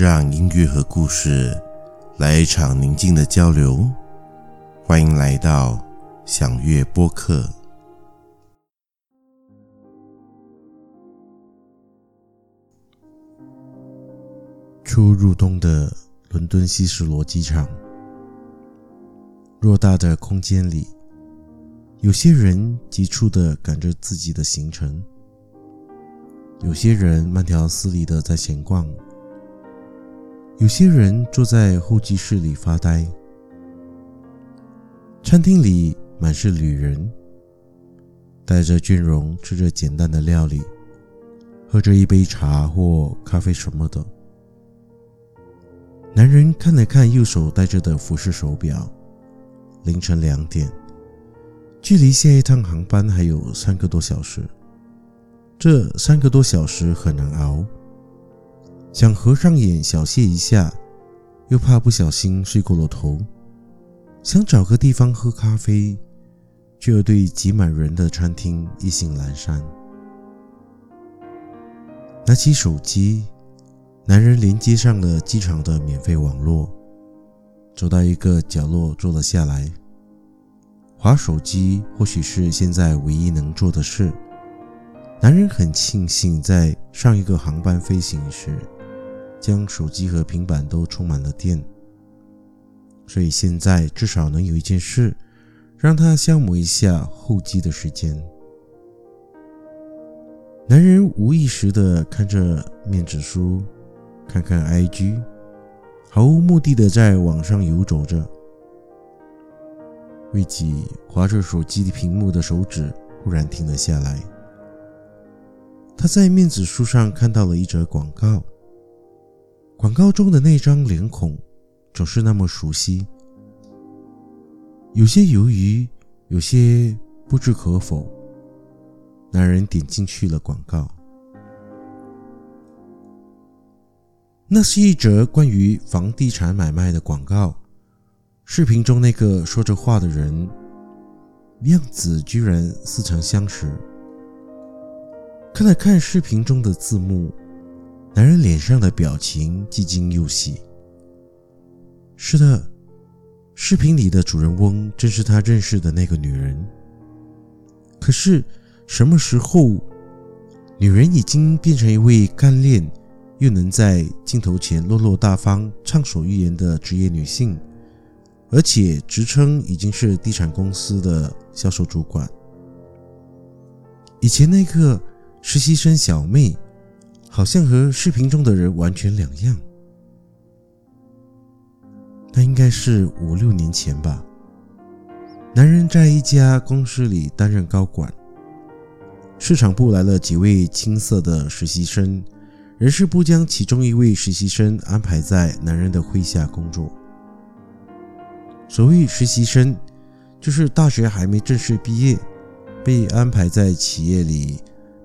让音乐和故事来一场宁静的交流。欢迎来到享乐播客。初入冬的伦敦希斯罗机场，偌大的空间里，有些人急促地赶着自己的行程，有些人慢条斯理地在闲逛。有些人坐在候机室里发呆，餐厅里满是旅人，带着倦容吃着简单的料理，喝着一杯茶或咖啡什么的。男人看了看右手戴着的服饰手表，凌晨两点，距离下一趟航班还有三个多小时，这三个多小时很难熬。想合上眼小歇一下，又怕不小心睡过了头；想找个地方喝咖啡，却又对挤满人的餐厅意兴阑珊。拿起手机，男人连接上了机场的免费网络，走到一个角落坐了下来。滑手机或许是现在唯一能做的事。男人很庆幸在上一个航班飞行时，将手机和平板都充满了电，所以现在至少能有一件事让他消磨一下候机的时间。男人无意识地看着面子书，看看 IG，毫无目的地在网上游走着。未几，滑着手机屏幕的手指忽然停了下来。他在面子书上看到了一则广告。广告中的那张脸孔总是那么熟悉，有些犹豫，有些不置可否。男人点进去了广告，那是一则关于房地产买卖的广告。视频中那个说着话的人，样子居然似曾相识。看了看视频中的字幕。男人脸上的表情既惊又喜。是的，视频里的主人翁正是他认识的那个女人。可是，什么时候，女人已经变成一位干练又能在镜头前落落大方、畅所欲言的职业女性，而且职称已经是地产公司的销售主管？以前那个实习生小妹。好像和视频中的人完全两样。那应该是五六年前吧。男人在一家公司里担任高管，市场部来了几位青涩的实习生，人事部将其中一位实习生安排在男人的麾下工作。所谓实习生，就是大学还没正式毕业，被安排在企业里。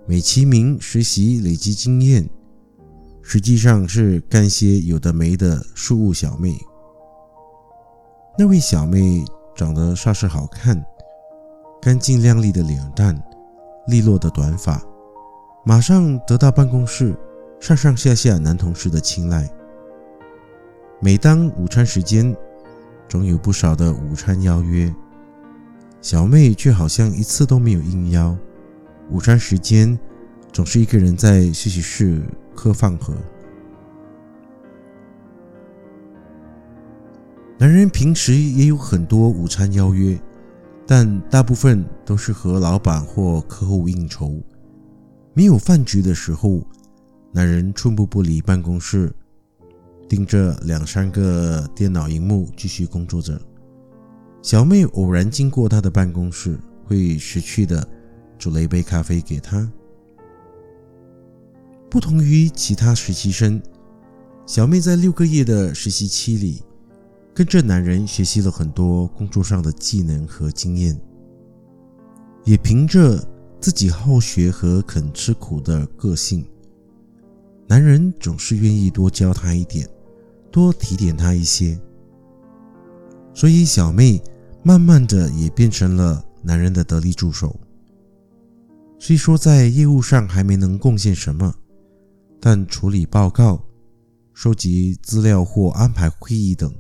美其名实习累积经验，实际上是干些有的没的庶务小妹。那位小妹长得煞是好看，干净亮丽的脸蛋，利落的短发，马上得到办公室上上下下男同事的青睐。每当午餐时间，总有不少的午餐邀约，小妹却好像一次都没有应邀。午餐时间，总是一个人在休息室嗑饭盒。男人平时也有很多午餐邀约，但大部分都是和老板或客户应酬。没有饭局的时候，男人寸步不离办公室，盯着两三个电脑荧幕继续工作着。小妹偶然经过他的办公室，会识趣的。煮了一杯咖啡给他。不同于其他实习生，小妹在六个月的实习期里，跟着男人学习了很多工作上的技能和经验，也凭着自己好学和肯吃苦的个性，男人总是愿意多教她一点，多提点她一些。所以小妹慢慢的也变成了男人的得力助手。虽说在业务上还没能贡献什么，但处理报告、收集资料或安排会议等，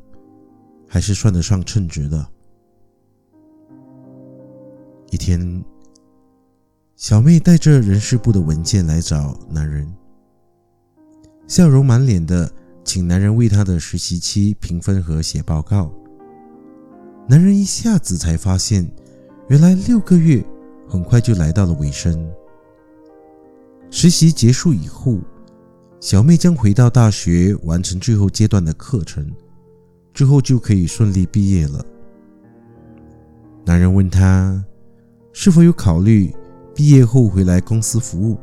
还是算得上称职的。一天，小妹带着人事部的文件来找男人，笑容满脸的请男人为她的实习期评分和写报告。男人一下子才发现，原来六个月很快就来到了尾声。实习结束以后，小妹将回到大学完成最后阶段的课程，之后就可以顺利毕业了。男人问她，是否有考虑毕业后回来公司服务？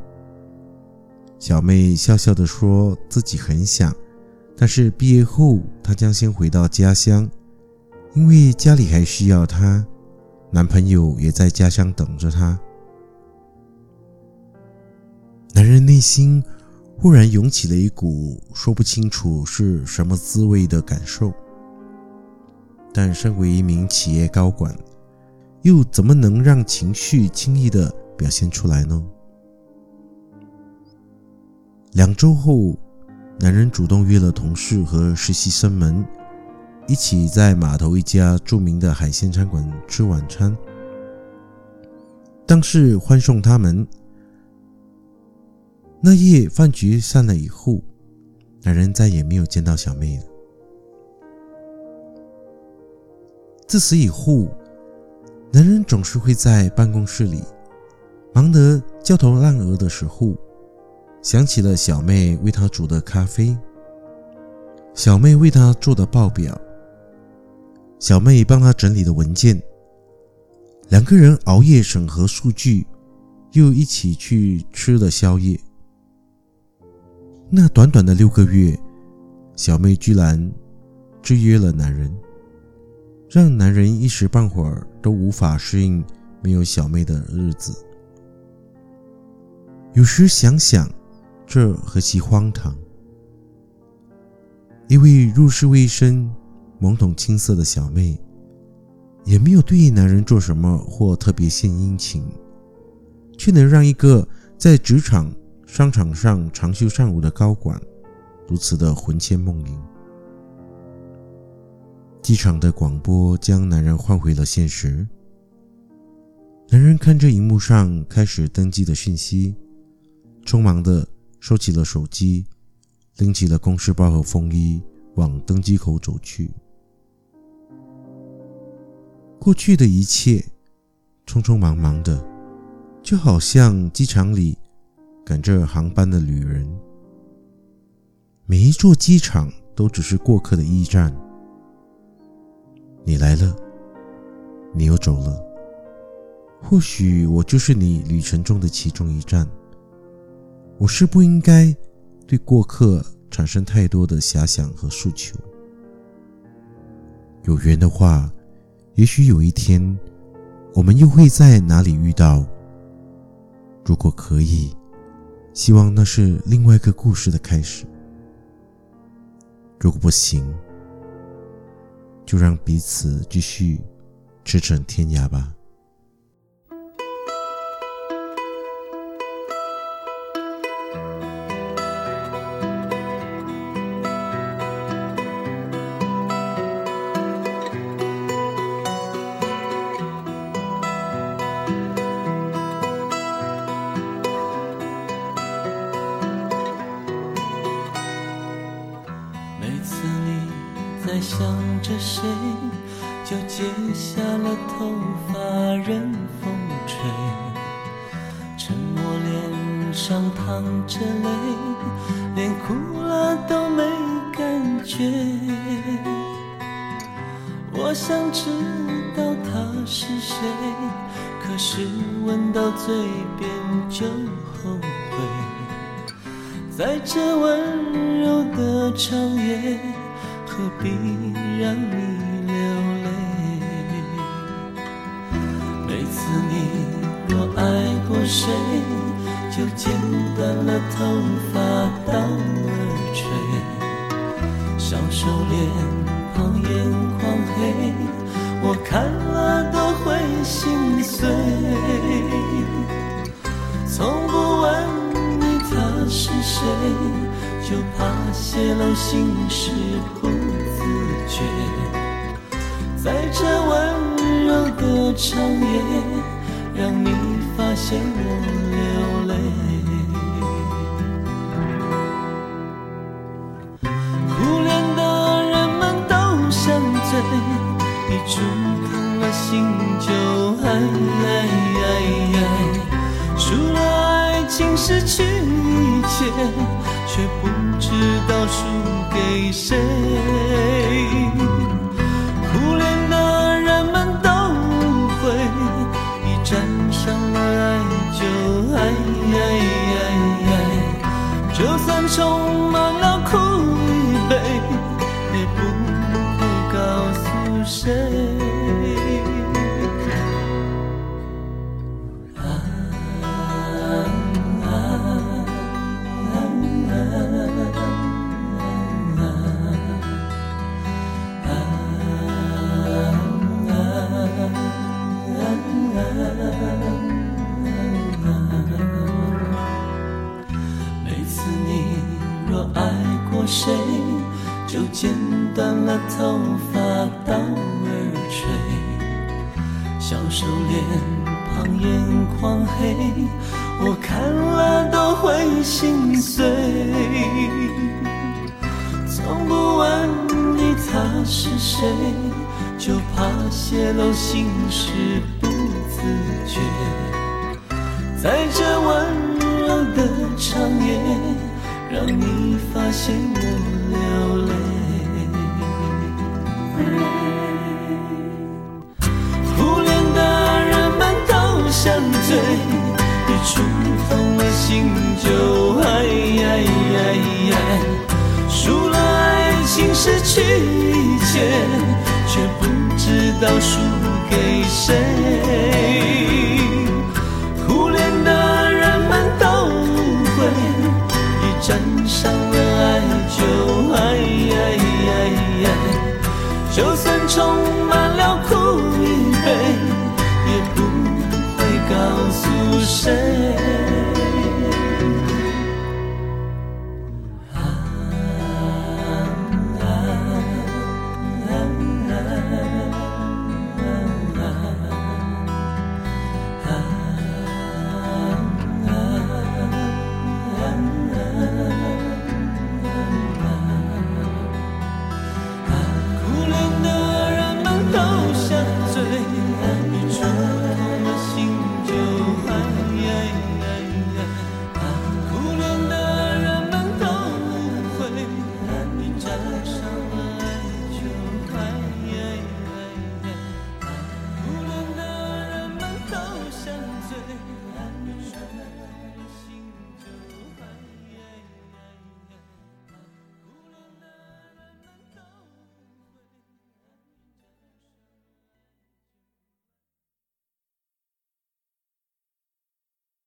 小妹笑笑地说自己很想，但是毕业后她将先回到家乡，因为家里还需要她，男朋友也在家乡等着她。男人内心忽然涌起了一股说不清楚是什么滋味的感受，但身为一名企业高管，又怎么能让情绪轻易的表现出来呢？两周后，男人主动约了同事和实习生们一起在码头一家著名的海鲜餐馆吃晚餐。当是欢送他们。那夜饭局散了以后，男人再也没有见到小妹了。自此以后，男人总是会在办公室里忙得焦头烂额的时候，想起了小妹为他煮的咖啡，小妹为他做的报表，小妹帮他整理的文件，两个人熬夜审核数据，又一起去吃了宵夜。那短短的六个月，小妹居然制约了男人。让男人一时半会儿都无法适应没有小妹的日子。有时想想，这何其荒唐！一位入世未深、懵懂青涩的小妹，也没有对男人做什么或特别献殷勤，却能让一个在职场、商场上长袖善舞的高管，如此的魂牵梦萦。机场的广播将男人唤回了现实。男人看着荧幕上开始登机的讯息，匆忙的收起了手机，拎起了公事包和风衣，往登机口走去。过去的一切，匆匆忙忙的，就好像机场里赶着航班的旅人。每一座机场都只是过客的驿站。你来了，你又走了。或许我就是你旅程中的其中一站。我是不应该对过客产生太多的遐想和诉求。有缘的话，也许有一天，我们又会在哪里遇到。如果可以，希望那是另外一个故事的开始。如果不行，就让彼此继续驰骋天涯吧。想着谁，就剪下了头发任风吹。沉默脸上淌着泪，连哭了都没感觉。我想知道他是谁，可是闻到嘴边就后悔。在这温柔的长夜。何必让你流泪？每次你若爱过谁，就剪断了头发到耳垂，小手脸庞眼眶黑，我看了都会心碎。从不问你他是谁，就怕。泄露心事不，在这温柔的长夜，让你发现我流泪。苦恋的人们都像醉，一触动了心就爱爱爱爱，输了爱情失去一切。却不知道输给谁。中头发到耳垂，小手脸庞眼眶黑，我看了都会心碎。从不问你他是谁，就怕泄露心事不自觉，在这温柔的长夜。让你发现我谁。